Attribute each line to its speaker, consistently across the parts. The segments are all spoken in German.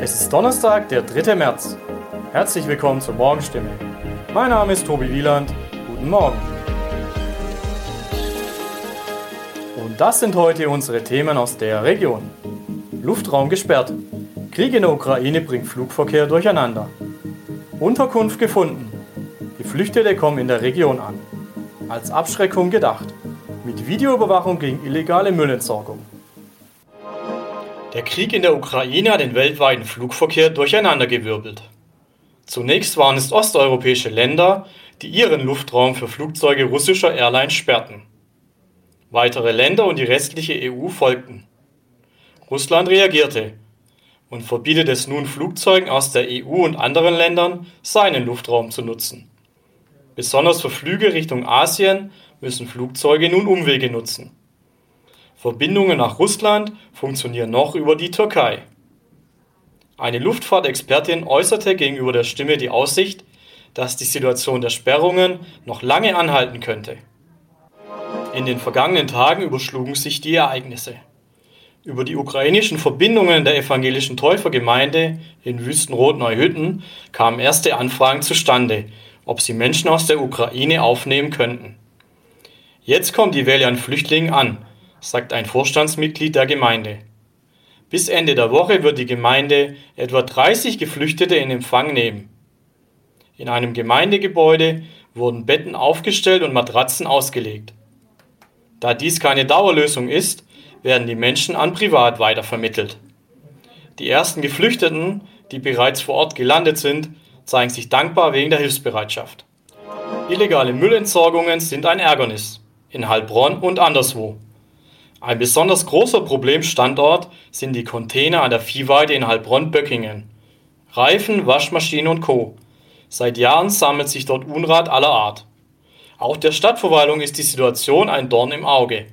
Speaker 1: Es ist Donnerstag, der 3. März. Herzlich willkommen zur Morgenstimme. Mein Name ist Tobi Wieland. Guten Morgen. Und das sind heute unsere Themen aus der Region. Luftraum gesperrt. Krieg in der Ukraine bringt Flugverkehr durcheinander. Unterkunft gefunden. Geflüchtete kommen in der Region an. Als Abschreckung gedacht. Mit Videoüberwachung gegen illegale Müllentsorgung. Der Krieg in der Ukraine hat den weltweiten Flugverkehr durcheinandergewirbelt. Zunächst waren es osteuropäische Länder, die ihren Luftraum für Flugzeuge russischer Airlines sperrten. Weitere Länder und die restliche EU folgten. Russland reagierte und verbietet es nun Flugzeugen aus der EU und anderen Ländern, seinen Luftraum zu nutzen. Besonders für Flüge Richtung Asien müssen Flugzeuge nun Umwege nutzen. Verbindungen nach Russland funktionieren noch über die Türkei. Eine Luftfahrtexpertin äußerte gegenüber der Stimme die Aussicht, dass die Situation der Sperrungen noch lange anhalten könnte. In den vergangenen Tagen überschlugen sich die Ereignisse. Über die ukrainischen Verbindungen der evangelischen Täufergemeinde in Wüstenrot-Neuhütten kamen erste Anfragen zustande, ob sie Menschen aus der Ukraine aufnehmen könnten. Jetzt kommt die Welle an Flüchtlingen an, sagt ein Vorstandsmitglied der Gemeinde. Bis Ende der Woche wird die Gemeinde etwa 30 Geflüchtete in Empfang nehmen. In einem Gemeindegebäude wurden Betten aufgestellt und Matratzen ausgelegt. Da dies keine Dauerlösung ist, werden die Menschen an Privat weitervermittelt. Die ersten Geflüchteten, die bereits vor Ort gelandet sind, zeigen sich dankbar wegen der Hilfsbereitschaft. Illegale Müllentsorgungen sind ein Ärgernis, in Heilbronn und anderswo. Ein besonders großer Problemstandort sind die Container an der Viehweide in Heilbronn-Böckingen. Reifen, Waschmaschinen und Co. Seit Jahren sammelt sich dort Unrat aller Art. Auch der Stadtverwaltung ist die Situation ein Dorn im Auge.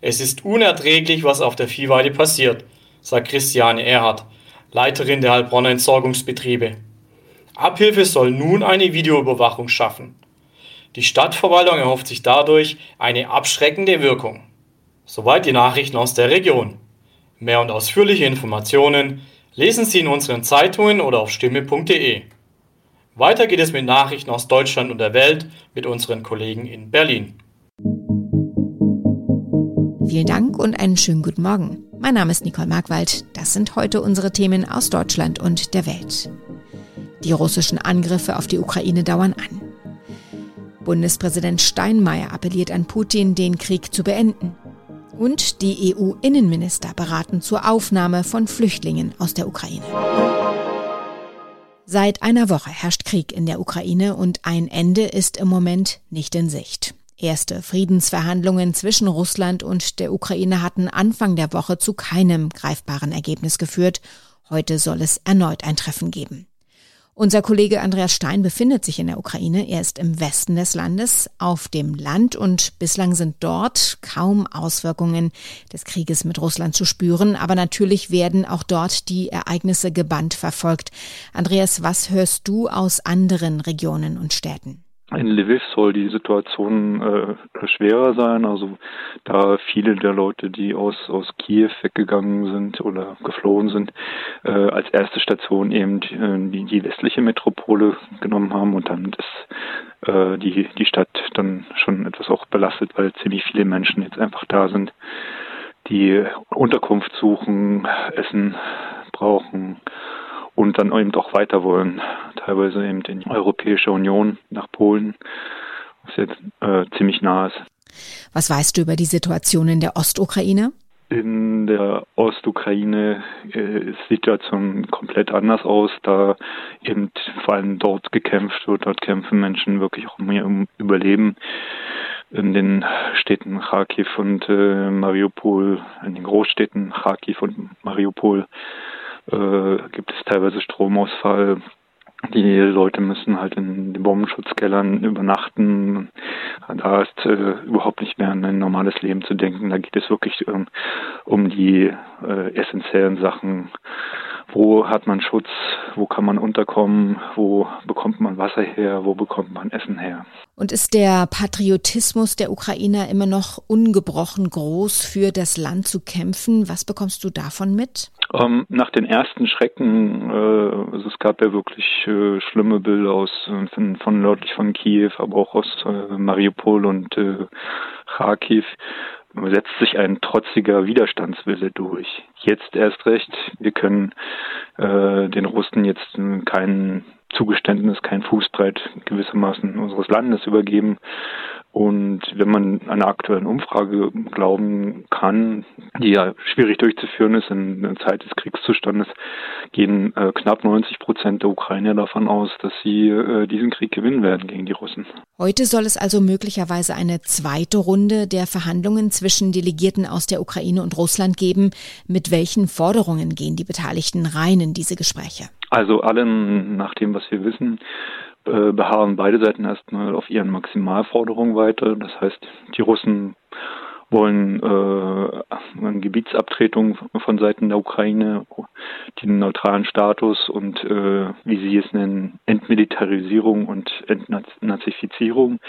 Speaker 1: Es ist unerträglich, was auf der Viehweide passiert, sagt Christiane Erhardt, Leiterin der Heilbronner Entsorgungsbetriebe. Abhilfe soll nun eine Videoüberwachung schaffen. Die Stadtverwaltung erhofft sich dadurch eine abschreckende Wirkung. Soweit die Nachrichten aus der Region. Mehr und ausführliche Informationen lesen Sie in unseren Zeitungen oder auf stimme.de. Weiter geht es mit Nachrichten aus Deutschland und der Welt mit unseren Kollegen in Berlin.
Speaker 2: Vielen Dank und einen schönen guten Morgen. Mein Name ist Nicole Markwald. Das sind heute unsere Themen aus Deutschland und der Welt. Die russischen Angriffe auf die Ukraine dauern an. Bundespräsident Steinmeier appelliert an Putin, den Krieg zu beenden und die EU-Innenminister beraten zur Aufnahme von Flüchtlingen aus der Ukraine. Seit einer Woche herrscht Krieg in der Ukraine und ein Ende ist im Moment nicht in Sicht. Erste Friedensverhandlungen zwischen Russland und der Ukraine hatten Anfang der Woche zu keinem greifbaren Ergebnis geführt. Heute soll es erneut ein Treffen geben. Unser Kollege Andreas Stein befindet sich in der Ukraine. Er ist im Westen des Landes auf dem Land und bislang sind dort kaum Auswirkungen des Krieges mit Russland zu spüren. Aber natürlich werden auch dort die Ereignisse gebannt verfolgt. Andreas, was hörst du aus anderen Regionen und Städten?
Speaker 3: In Lviv soll die Situation äh, schwerer sein, also da viele der Leute, die aus, aus Kiew weggegangen sind oder geflohen sind, äh, als erste Station eben äh, die, die westliche Metropole genommen haben. Und dann ist äh, die, die Stadt dann schon etwas auch belastet, weil ziemlich viele Menschen jetzt einfach da sind, die Unterkunft suchen, Essen brauchen und dann eben auch weiter wollen, teilweise eben in die Europäische Union nach Polen, was jetzt äh, ziemlich nah ist.
Speaker 2: Was weißt du über die Situation in der Ostukraine?
Speaker 3: In der Ostukraine äh, ist die Situation komplett anders aus, da eben vor allem dort gekämpft wird. Dort kämpfen Menschen wirklich auch um ihr Überleben. In den Städten Kharkiv und äh, Mariupol, in den Großstädten Kharkiv und Mariupol äh, gibt es teilweise Stromausfall. Die Leute müssen halt in den Bombenschutzkellern übernachten. Da ist äh, überhaupt nicht mehr an ein normales Leben zu denken. Da geht es wirklich ähm, um die äh, essentiellen Sachen, wo hat man Schutz, wo kann man unterkommen, wo bekommt man Wasser her, wo bekommt man Essen her.
Speaker 2: Und ist der Patriotismus der Ukrainer immer noch ungebrochen groß, für das Land zu kämpfen? Was bekommst du davon mit?
Speaker 3: Ähm, nach den ersten Schrecken, äh, also es gab ja wirklich äh, schlimme Bilder aus äh, von, von nördlich von Kiew, aber auch aus äh, Mariupol und äh, Kharkiv setzt sich ein trotziger Widerstandswille durch. Jetzt erst recht, wir können äh, den Russen jetzt kein Zugeständnis, kein Fußbreit gewissermaßen unseres Landes übergeben. Und wenn man einer aktuellen Umfrage glauben kann, die ja schwierig durchzuführen ist in der Zeit des Kriegszustandes, gehen äh, knapp 90 Prozent der Ukrainer davon aus, dass sie äh, diesen Krieg gewinnen werden gegen die Russen.
Speaker 2: Heute soll es also möglicherweise eine zweite Runde der Verhandlungen zwischen Delegierten aus der Ukraine und Russland geben. Mit welchen Forderungen gehen die Beteiligten rein in diese Gespräche?
Speaker 3: Also allen, nach dem, was wir wissen, äh, beharren beide Seiten erstmal auf ihren Maximalforderungen weiter. Das heißt, die Russen wollen äh, eine Gebietsabtretung von Seiten der Ukraine, den neutralen Status und, äh, wie sie es nennen, Entmilitarisierung und Entnazifizierung.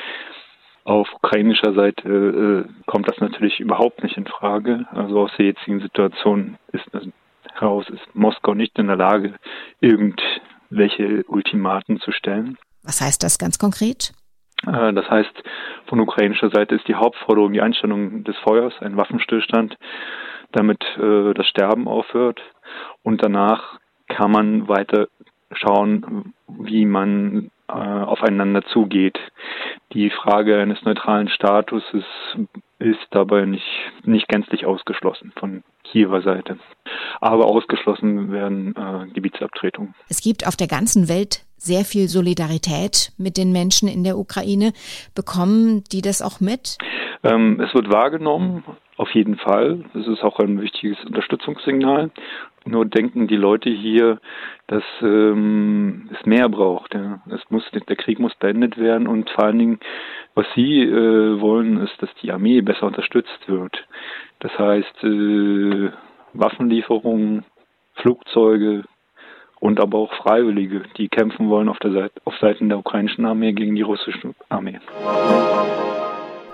Speaker 3: Auf ukrainischer Seite äh, kommt das natürlich überhaupt nicht in Frage. Also aus der jetzigen Situation ist heraus ist Moskau nicht in der Lage, irgendwelche Ultimaten zu stellen.
Speaker 2: Was heißt das ganz konkret?
Speaker 3: Äh, das heißt, von ukrainischer Seite ist die Hauptforderung die Einstellung des Feuers, ein Waffenstillstand, damit äh, das Sterben aufhört. Und danach kann man weiter schauen, wie man äh, aufeinander zugeht. Die Frage eines neutralen Statuses ist dabei nicht, nicht gänzlich ausgeschlossen von Kiewer Seite. Aber ausgeschlossen werden äh, Gebietsabtretungen.
Speaker 2: Es gibt auf der ganzen Welt sehr viel Solidarität mit den Menschen in der Ukraine. Bekommen die das auch mit?
Speaker 3: Ähm, es wird wahrgenommen, auf jeden Fall. Es ist auch ein wichtiges Unterstützungssignal. Nur denken die Leute hier, dass ähm, es mehr braucht. Ja. Es muss, der Krieg muss beendet werden und vor allen Dingen, was sie äh, wollen, ist, dass die Armee besser unterstützt wird. Das heißt, äh, Waffenlieferungen, Flugzeuge, und aber auch Freiwillige, die kämpfen wollen auf der Seite, auf Seiten der ukrainischen Armee gegen die russische Armee.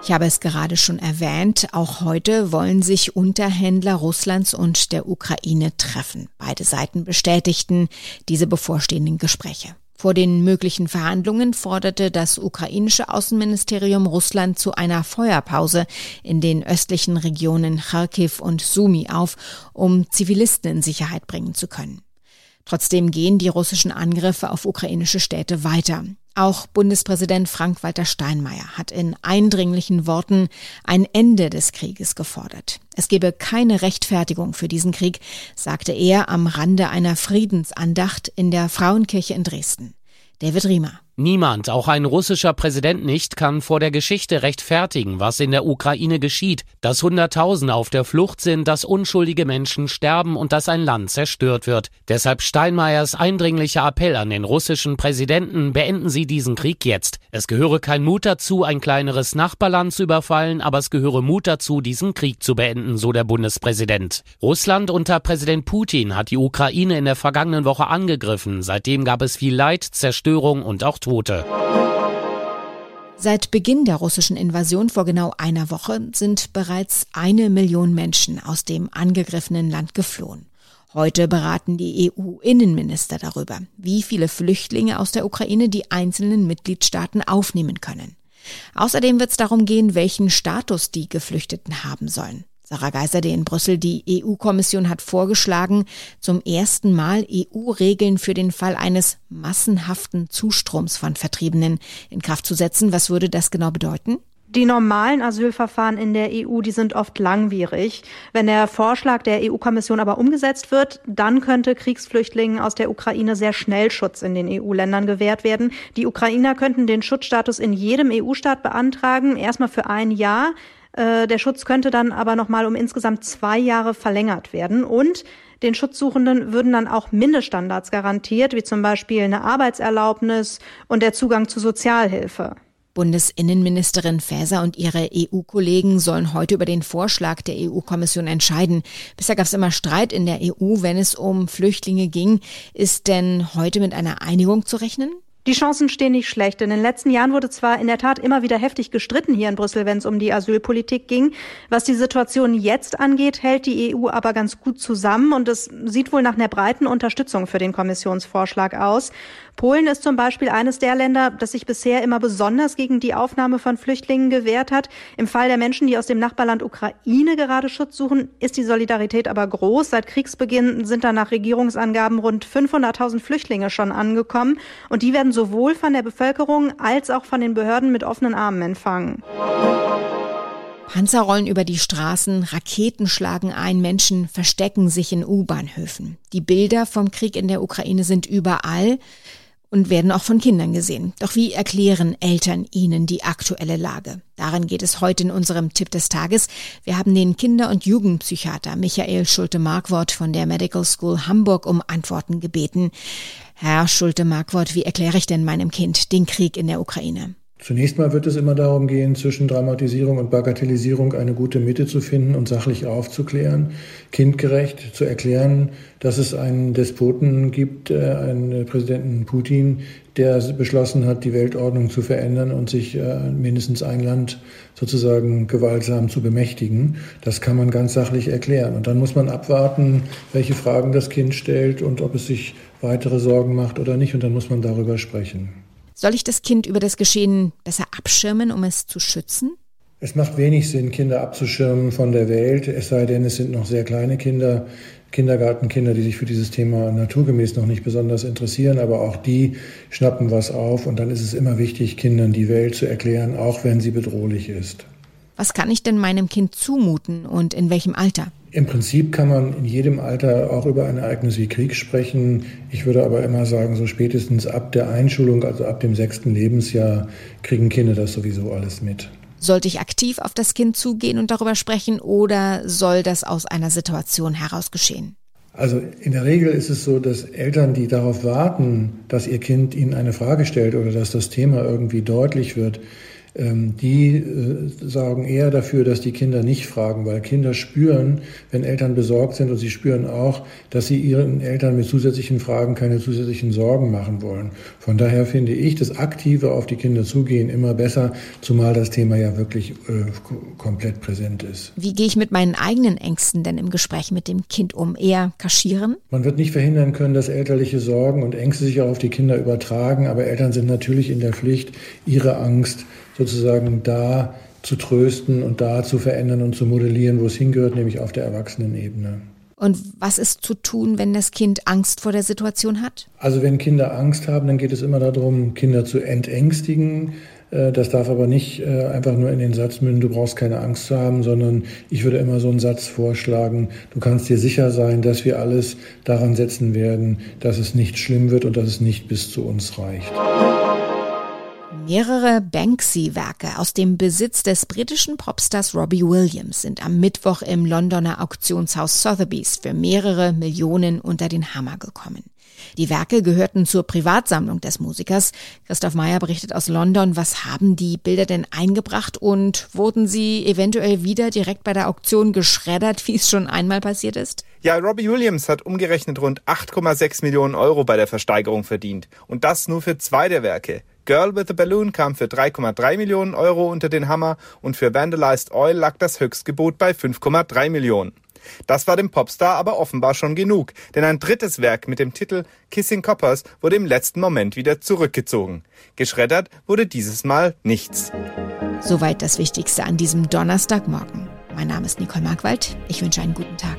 Speaker 2: Ich habe es gerade schon erwähnt, auch heute wollen sich Unterhändler Russlands und der Ukraine treffen. Beide Seiten bestätigten diese bevorstehenden Gespräche. Vor den möglichen Verhandlungen forderte das ukrainische Außenministerium Russland zu einer Feuerpause in den östlichen Regionen Kharkiv und Sumi auf, um Zivilisten in Sicherheit bringen zu können. Trotzdem gehen die russischen Angriffe auf ukrainische Städte weiter. Auch Bundespräsident Frank-Walter Steinmeier hat in eindringlichen Worten ein Ende des Krieges gefordert. Es gebe keine Rechtfertigung für diesen Krieg, sagte er am Rande einer Friedensandacht in der Frauenkirche in Dresden. David Riemer.
Speaker 4: Niemand, auch ein russischer Präsident nicht, kann vor der Geschichte rechtfertigen, was in der Ukraine geschieht, dass Hunderttausende auf der Flucht sind, dass unschuldige Menschen sterben und dass ein Land zerstört wird. Deshalb Steinmeiers eindringlicher Appell an den russischen Präsidenten, beenden Sie diesen Krieg jetzt. Es gehöre kein Mut dazu, ein kleineres Nachbarland zu überfallen, aber es gehöre Mut dazu, diesen Krieg zu beenden, so der Bundespräsident. Russland unter Präsident Putin hat die Ukraine in der vergangenen Woche angegriffen. Seitdem gab es viel Leid, Zerstörung und auch Tote.
Speaker 2: Seit Beginn der russischen Invasion vor genau einer Woche sind bereits eine Million Menschen aus dem angegriffenen Land geflohen. Heute beraten die EU-Innenminister darüber, wie viele Flüchtlinge aus der Ukraine die einzelnen Mitgliedstaaten aufnehmen können. Außerdem wird es darum gehen, welchen Status die Geflüchteten haben sollen. Sarah Geiserde in Brüssel, die EU-Kommission hat vorgeschlagen, zum ersten Mal EU-Regeln für den Fall eines massenhaften Zustroms von Vertriebenen in Kraft zu setzen. Was würde das genau bedeuten?
Speaker 5: Die normalen Asylverfahren in der EU, die sind oft langwierig. Wenn der Vorschlag der EU-Kommission aber umgesetzt wird, dann könnte Kriegsflüchtlingen aus der Ukraine sehr schnell Schutz in den EU-Ländern gewährt werden. Die Ukrainer könnten den Schutzstatus in jedem EU-Staat beantragen, erstmal für ein Jahr. Äh, der Schutz könnte dann aber nochmal um insgesamt zwei Jahre verlängert werden und den Schutzsuchenden würden dann auch Mindeststandards garantiert, wie zum Beispiel eine Arbeitserlaubnis und der Zugang zu Sozialhilfe.
Speaker 2: Bundesinnenministerin Faeser und ihre EU-Kollegen sollen heute über den Vorschlag der EU-Kommission entscheiden. Bisher gab es immer Streit in der EU, wenn es um Flüchtlinge ging. Ist denn heute mit einer Einigung zu rechnen?
Speaker 5: Die Chancen stehen nicht schlecht. In den letzten Jahren wurde zwar in der Tat immer wieder heftig gestritten hier in Brüssel, wenn es um die Asylpolitik ging. Was die Situation jetzt angeht, hält die EU aber ganz gut zusammen und es sieht wohl nach einer breiten Unterstützung für den Kommissionsvorschlag aus. Polen ist zum Beispiel eines der Länder, das sich bisher immer besonders gegen die Aufnahme von Flüchtlingen gewehrt hat. Im Fall der Menschen, die aus dem Nachbarland Ukraine gerade Schutz suchen, ist die Solidarität aber groß. Seit Kriegsbeginn sind da nach Regierungsangaben rund 500.000 Flüchtlinge schon angekommen und die werden sowohl von der Bevölkerung als auch von den Behörden mit offenen Armen empfangen.
Speaker 2: Panzer rollen über die Straßen, Raketen schlagen ein, Menschen verstecken sich in U-Bahnhöfen. Die Bilder vom Krieg in der Ukraine sind überall und werden auch von Kindern gesehen. Doch wie erklären Eltern ihnen die aktuelle Lage? Darin geht es heute in unserem Tipp des Tages. Wir haben den Kinder- und Jugendpsychiater Michael Schulte-Markwort von der Medical School Hamburg um Antworten gebeten. Herr Schulte-Markwort, wie erkläre ich denn meinem Kind den Krieg in der Ukraine?
Speaker 6: Zunächst mal wird es immer darum gehen, zwischen Dramatisierung und Bagatellisierung eine gute Mitte zu finden und sachlich aufzuklären, kindgerecht zu erklären, dass es einen Despoten gibt, äh, einen Präsidenten Putin, der beschlossen hat, die Weltordnung zu verändern und sich äh, mindestens ein Land sozusagen gewaltsam zu bemächtigen. Das kann man ganz sachlich erklären. Und dann muss man abwarten, welche Fragen das Kind stellt und ob es sich weitere Sorgen macht oder nicht. Und dann muss man darüber sprechen.
Speaker 2: Soll ich das Kind über das Geschehen besser abschirmen, um es zu schützen?
Speaker 6: Es macht wenig Sinn, Kinder abzuschirmen von der Welt, es sei denn, es sind noch sehr kleine Kinder, Kindergartenkinder, die sich für dieses Thema naturgemäß noch nicht besonders interessieren, aber auch die schnappen was auf und dann ist es immer wichtig, Kindern die Welt zu erklären, auch wenn sie bedrohlich ist.
Speaker 2: Was kann ich denn meinem Kind zumuten und in welchem Alter?
Speaker 6: Im Prinzip kann man in jedem Alter auch über ein Ereignis wie Krieg sprechen. Ich würde aber immer sagen, so spätestens ab der Einschulung, also ab dem sechsten Lebensjahr, kriegen Kinder das sowieso alles mit.
Speaker 2: Sollte ich aktiv auf das Kind zugehen und darüber sprechen oder soll das aus einer Situation heraus geschehen?
Speaker 6: Also in der Regel ist es so, dass Eltern, die darauf warten, dass ihr Kind ihnen eine Frage stellt oder dass das Thema irgendwie deutlich wird, die äh, sorgen eher dafür, dass die Kinder nicht fragen, weil Kinder spüren, wenn Eltern besorgt sind und sie spüren auch, dass sie ihren Eltern mit zusätzlichen Fragen keine zusätzlichen Sorgen machen wollen. Von daher finde ich das aktive auf die Kinder zugehen immer besser, zumal das Thema ja wirklich äh, komplett präsent ist.
Speaker 2: Wie gehe ich mit meinen eigenen Ängsten denn im Gespräch mit dem Kind um? Eher kaschieren?
Speaker 6: Man wird nicht verhindern können, dass elterliche Sorgen und Ängste sich auch auf die Kinder übertragen, aber Eltern sind natürlich in der Pflicht, ihre Angst sozusagen da zu trösten und da zu verändern und zu modellieren, wo es hingehört, nämlich auf der Erwachsenenebene.
Speaker 2: Und was ist zu tun, wenn das Kind Angst vor der Situation hat?
Speaker 6: Also wenn Kinder Angst haben, dann geht es immer darum, Kinder zu entängstigen. Äh, das darf aber nicht äh, einfach nur in den Satz münden, du brauchst keine Angst zu haben, sondern ich würde immer so einen Satz vorschlagen, du kannst dir sicher sein, dass wir alles daran setzen werden, dass es nicht schlimm wird und dass es nicht bis zu uns reicht.
Speaker 2: Mehrere Banksy-Werke aus dem Besitz des britischen Popstars Robbie Williams sind am Mittwoch im Londoner Auktionshaus Sotheby's für mehrere Millionen unter den Hammer gekommen. Die Werke gehörten zur Privatsammlung des Musikers. Christoph Meyer berichtet aus London. Was haben die Bilder denn eingebracht und wurden sie eventuell wieder direkt bei der Auktion geschreddert, wie es schon einmal passiert ist?
Speaker 7: Ja, Robbie Williams hat umgerechnet rund 8,6 Millionen Euro bei der Versteigerung verdient. Und das nur für zwei der Werke. Girl with a Balloon kam für 3,3 Millionen Euro unter den Hammer und für Vandalized Oil lag das Höchstgebot bei 5,3 Millionen. Das war dem Popstar aber offenbar schon genug, denn ein drittes Werk mit dem Titel Kissing Coppers wurde im letzten Moment wieder zurückgezogen. Geschreddert wurde dieses Mal nichts.
Speaker 2: Soweit das Wichtigste an diesem Donnerstagmorgen. Mein Name ist Nicole Markwald. Ich wünsche einen guten Tag.